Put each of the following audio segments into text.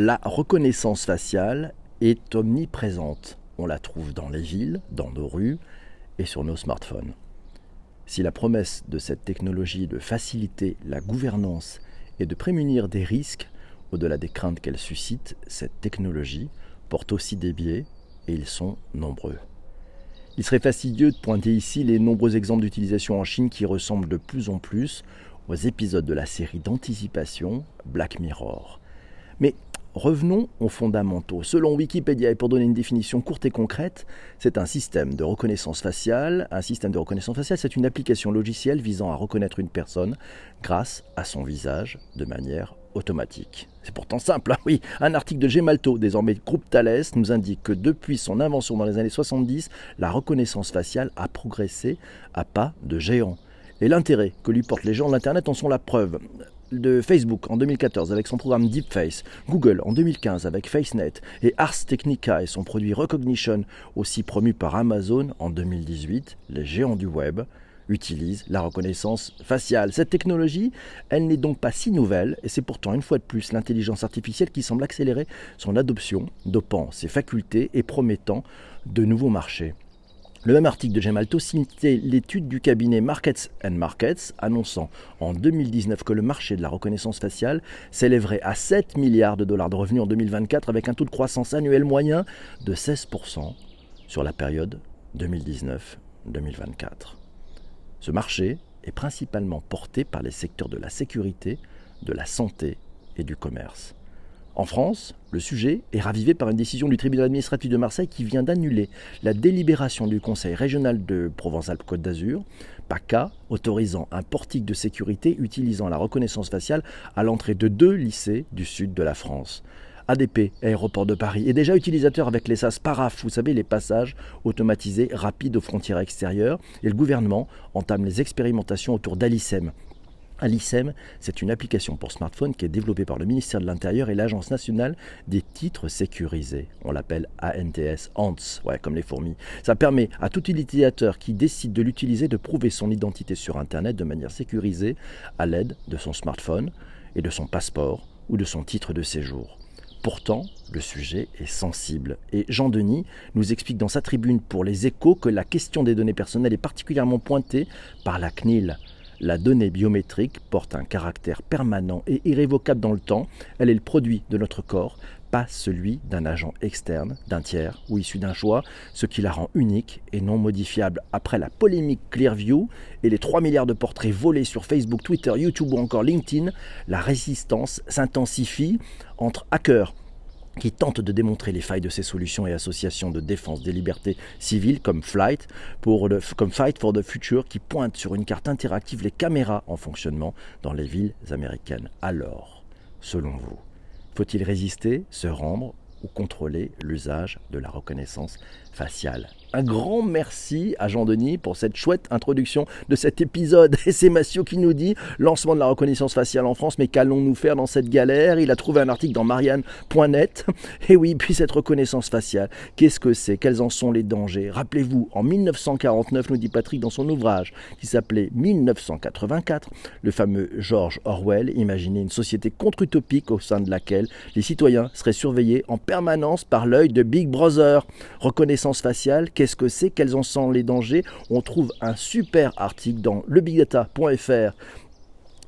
La reconnaissance faciale est omniprésente. On la trouve dans les villes, dans nos rues et sur nos smartphones. Si la promesse de cette technologie est de faciliter la gouvernance et de prémunir des risques, au-delà des craintes qu'elle suscite, cette technologie porte aussi des biais et ils sont nombreux. Il serait fastidieux de pointer ici les nombreux exemples d'utilisation en Chine qui ressemblent de plus en plus aux épisodes de la série d'anticipation Black Mirror. Revenons aux fondamentaux. Selon Wikipédia, et pour donner une définition courte et concrète, c'est un système de reconnaissance faciale. Un système de reconnaissance faciale, c'est une application logicielle visant à reconnaître une personne grâce à son visage de manière automatique. C'est pourtant simple, hein, oui. Un article de Gemalto, désormais groupe Thales, nous indique que depuis son invention dans les années 70, la reconnaissance faciale a progressé à pas de géant. Et l'intérêt que lui portent les gens de l'Internet en sont la preuve de Facebook en 2014 avec son programme DeepFace, Google en 2015 avec FaceNet et Ars Technica et son produit Recognition, aussi promu par Amazon en 2018, les géants du web utilisent la reconnaissance faciale. Cette technologie, elle n'est donc pas si nouvelle et c'est pourtant une fois de plus l'intelligence artificielle qui semble accélérer son adoption, dopant ses facultés et promettant de nouveaux marchés. Le même article de Gemalto citait l'étude du cabinet Markets and Markets annonçant en 2019 que le marché de la reconnaissance faciale s'élèverait à 7 milliards de dollars de revenus en 2024 avec un taux de croissance annuel moyen de 16% sur la période 2019-2024. Ce marché est principalement porté par les secteurs de la sécurité, de la santé et du commerce. En France, le sujet est ravivé par une décision du tribunal administratif de Marseille qui vient d'annuler la délibération du Conseil régional de Provence-Alpes-Côte d'Azur, PACA, autorisant un portique de sécurité utilisant la reconnaissance faciale à l'entrée de deux lycées du sud de la France. ADP, Aéroport de Paris, est déjà utilisateur avec les SAS PARAF, vous savez, les passages automatisés rapides aux frontières extérieures, et le gouvernement entame les expérimentations autour d'Alicem, Alicem, c'est une application pour smartphone qui est développée par le ministère de l'Intérieur et l'Agence nationale des titres sécurisés. On l'appelle ANTS, ANTS, ouais, comme les fourmis. Ça permet à tout utilisateur qui décide de l'utiliser de prouver son identité sur Internet de manière sécurisée à l'aide de son smartphone et de son passeport ou de son titre de séjour. Pourtant, le sujet est sensible. Et Jean Denis nous explique dans sa tribune pour les échos que la question des données personnelles est particulièrement pointée par la CNIL. La donnée biométrique porte un caractère permanent et irrévocable dans le temps. Elle est le produit de notre corps, pas celui d'un agent externe, d'un tiers ou issu d'un choix, ce qui la rend unique et non modifiable. Après la polémique Clearview et les 3 milliards de portraits volés sur Facebook, Twitter, YouTube ou encore LinkedIn, la résistance s'intensifie entre hackers qui tente de démontrer les failles de ces solutions et associations de défense des libertés civiles comme Flight, pour comme Fight for the Future, qui pointe sur une carte interactive les caméras en fonctionnement dans les villes américaines. Alors, selon vous, faut-il résister, se rendre ou contrôler l'usage de la reconnaissance faciale un grand merci à Jean-Denis pour cette chouette introduction de cet épisode. Et c'est Massio qui nous dit lancement de la reconnaissance faciale en France, mais qu'allons-nous faire dans cette galère? Il a trouvé un article dans Marianne.net. Et oui, puis cette reconnaissance faciale, qu'est-ce que c'est? Quels en sont les dangers? Rappelez-vous, en 1949, nous dit Patrick dans son ouvrage qui s'appelait 1984, le fameux George Orwell imaginait une société contre-utopique au sein de laquelle les citoyens seraient surveillés en permanence par l'œil de Big Brother. Reconnaissance faciale, Qu'est-ce que c'est Quels en sont les dangers? On trouve un super article dans lebigdata.fr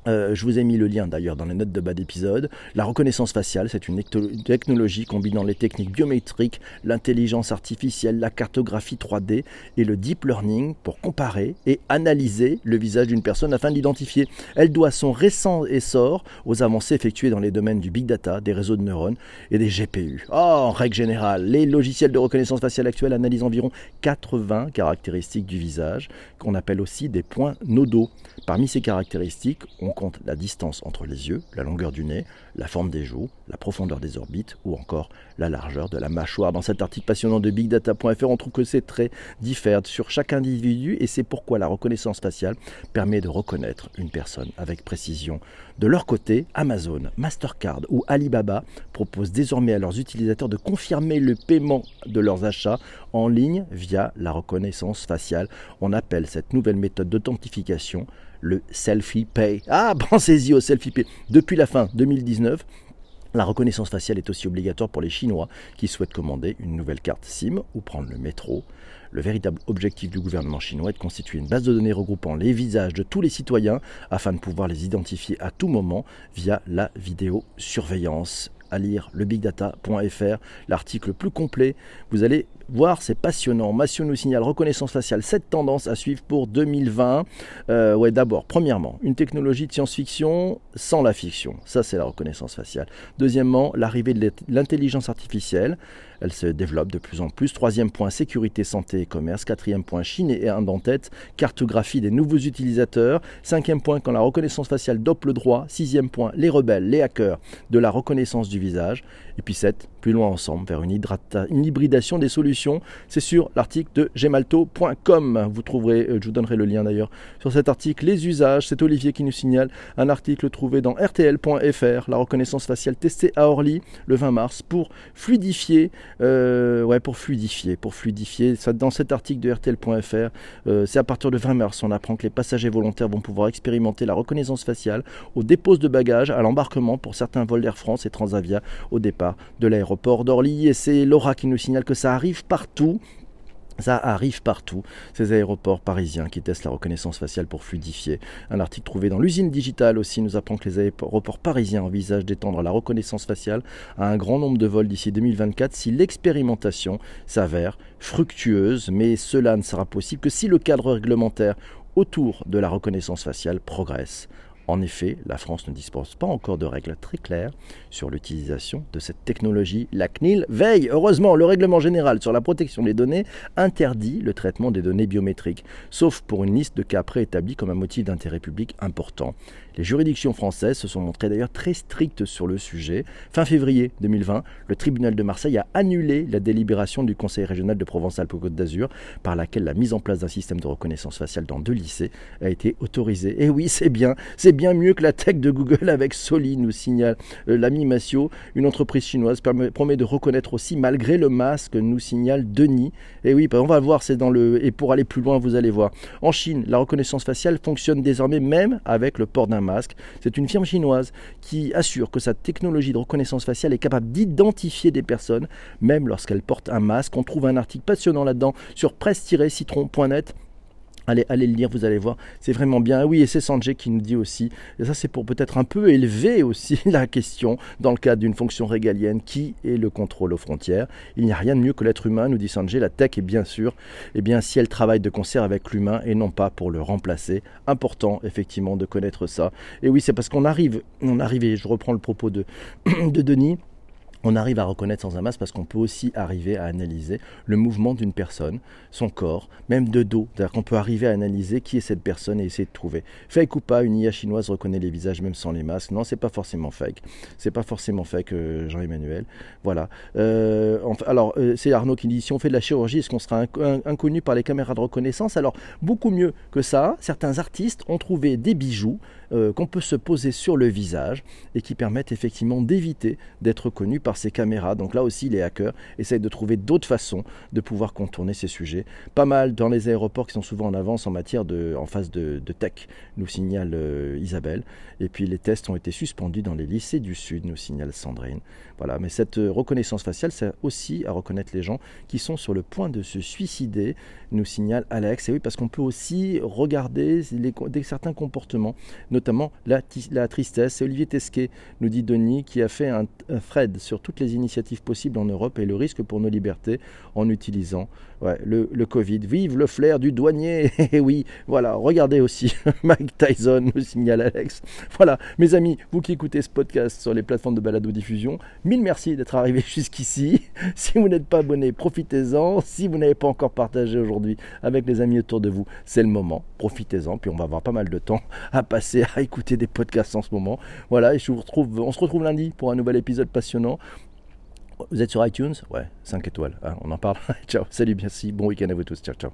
euh, je vous ai mis le lien d'ailleurs dans les notes de bas d'épisode. La reconnaissance faciale, c'est une technologie combinant les techniques biométriques, l'intelligence artificielle, la cartographie 3D et le deep learning pour comparer et analyser le visage d'une personne afin de l'identifier. Elle doit son récent essor aux avancées effectuées dans les domaines du big data, des réseaux de neurones et des GPU. Oh, en règle générale, les logiciels de reconnaissance faciale actuels analysent environ 80 caractéristiques du visage, qu'on appelle aussi des points nodaux. Parmi ces caractéristiques, on compte la distance entre les yeux, la longueur du nez, la forme des joues, la profondeur des orbites ou encore la largeur de la mâchoire. Dans cet article passionnant de bigdata.fr, on trouve que ces traits diffèrent sur chaque individu et c'est pourquoi la reconnaissance faciale permet de reconnaître une personne avec précision. De leur côté, Amazon, Mastercard ou Alibaba proposent désormais à leurs utilisateurs de confirmer le paiement de leurs achats en ligne via la reconnaissance faciale. On appelle cette nouvelle méthode d'authentification le selfie pay. Ah, pensez-y au selfie pay. Depuis la fin 2019, La reconnaissance faciale est aussi obligatoire pour les Chinois qui souhaitent commander une nouvelle carte SIM ou prendre le métro. Le véritable objectif du gouvernement chinois est de constituer une base de données regroupant les visages de tous les citoyens afin de pouvoir les identifier à tout moment via la vidéosurveillance à lire lebigdata.fr, l'article plus complet. Vous allez voir, c'est passionnant. Massio nous signale reconnaissance faciale, cette tendance à suivre pour 2020. Euh, ouais, d'abord, premièrement, une technologie de science-fiction sans la fiction. Ça, c'est la reconnaissance faciale. Deuxièmement, l'arrivée de l'intelligence artificielle. Elle se développe de plus en plus. Troisième point, sécurité, santé et commerce. Quatrième point, Chine et Inde en tête. Cartographie des nouveaux utilisateurs. Cinquième point, quand la reconnaissance faciale dope le droit. Sixième point, les rebelles, les hackers de la reconnaissance du visage. Et puis sept, plus loin ensemble, vers une, une hybridation des solutions. C'est sur l'article de gemalto.com. Vous trouverez, euh, je vous donnerai le lien d'ailleurs, sur cet article, les usages. C'est Olivier qui nous signale un article trouvé dans rtl.fr, la reconnaissance faciale testée à Orly le 20 mars pour fluidifier euh, ouais, pour fluidifier, pour fluidifier. Dans cet article de RTL.fr, euh, c'est à partir de 20 mars, on apprend que les passagers volontaires vont pouvoir expérimenter la reconnaissance faciale au dépose de bagages, à l'embarquement pour certains vols d'Air France et Transavia au départ de l'aéroport d'Orly. Et c'est Laura qui nous signale que ça arrive partout. Ça arrive partout, ces aéroports parisiens qui testent la reconnaissance faciale pour fluidifier. Un article trouvé dans l'usine digitale aussi nous apprend que les aéroports parisiens envisagent d'étendre la reconnaissance faciale à un grand nombre de vols d'ici 2024 si l'expérimentation s'avère fructueuse. Mais cela ne sera possible que si le cadre réglementaire autour de la reconnaissance faciale progresse. En effet, la France ne dispose pas encore de règles très claires sur l'utilisation de cette technologie. La CNIL veille, heureusement, le règlement général sur la protection des données interdit le traitement des données biométriques, sauf pour une liste de cas préétablis comme un motif d'intérêt public important. Les juridictions françaises se sont montrées d'ailleurs très strictes sur le sujet. Fin février 2020, le tribunal de Marseille a annulé la délibération du Conseil régional de Provence-Alpes-Côte d'Azur par laquelle la mise en place d'un système de reconnaissance faciale dans deux lycées a été autorisée. Et oui, c'est bien, c'est bien mieux que la tech de Google avec Soli, nous signale euh, l'ami Massio. Une entreprise chinoise promet de reconnaître aussi malgré le masque, nous signale Denis. Et oui, on va voir, c'est dans le... Et pour aller plus loin, vous allez voir. En Chine, la reconnaissance faciale fonctionne désormais même avec le port d'un masque. C'est une firme chinoise qui assure que sa technologie de reconnaissance faciale est capable d'identifier des personnes, même lorsqu'elles portent un masque. On trouve un article passionnant là-dedans sur presse-citron.net Allez, allez le lire, vous allez voir, c'est vraiment bien. Oui, et c'est Sanjay qui nous dit aussi, et ça c'est pour peut-être un peu élever aussi la question dans le cadre d'une fonction régalienne, qui est le contrôle aux frontières. Il n'y a rien de mieux que l'être humain, nous dit Sanjay. La tech est bien sûr, eh bien si elle travaille de concert avec l'humain et non pas pour le remplacer. Important effectivement de connaître ça. Et oui, c'est parce qu'on arrive, on arrive, et je reprends le propos de, de Denis, on arrive à reconnaître sans un masque parce qu'on peut aussi arriver à analyser le mouvement d'une personne, son corps, même de dos. C'est-à-dire qu'on peut arriver à analyser qui est cette personne et essayer de trouver. Fake ou pas, une IA chinoise reconnaît les visages même sans les masques. Non, c'est pas forcément fake. C'est pas forcément fake, euh, Jean-Emmanuel. Voilà. Euh, alors, euh, c'est Arnaud qui dit si on fait de la chirurgie, est-ce qu'on sera inconnu par les caméras de reconnaissance? Alors, beaucoup mieux que ça. Certains artistes ont trouvé des bijoux qu'on peut se poser sur le visage et qui permettent effectivement d'éviter d'être connu par ces caméras. Donc là aussi, les hackers essayent de trouver d'autres façons de pouvoir contourner ces sujets. Pas mal dans les aéroports qui sont souvent en avance en matière de, en phase de, tech, nous signale euh, Isabelle. Et puis les tests ont été suspendus dans les lycées du Sud, nous signale Sandrine. Voilà, mais cette euh, reconnaissance faciale, c'est aussi à reconnaître les gens qui sont sur le point de se suicider, nous signale Alex. Et oui, parce qu'on peut aussi regarder les, certains comportements, notamment la, tristesse. Olivier Tesquet, nous dit Denis, qui a fait un, un thread sur toutes les initiatives possibles en Europe et le risque pour nos libertés en utilisant le, Covid. Vive le flair du douanier Et eh oui, voilà, regardez aussi Mike Tyson, nous signale Alex. Voilà, mes amis, vous qui écoutez ce podcast sur les plateformes de balado-diffusion, mille merci d'être arrivés jusqu'ici. Si vous n'êtes pas abonné, profitez-en. Si vous n'avez pas encore partagé aujourd'hui avec les amis autour de vous, c'est le moment. Profitez-en, puis on va avoir pas mal de temps à passer à écouter des podcasts en ce moment. Voilà, et je vous retrouve, on se retrouve lundi pour un nouvel épisode passionnant. Vous êtes sur iTunes? Ouais, 5 étoiles. Hein, on en parle. ciao, salut, merci. Bon week-end à vous tous. Ciao, ciao.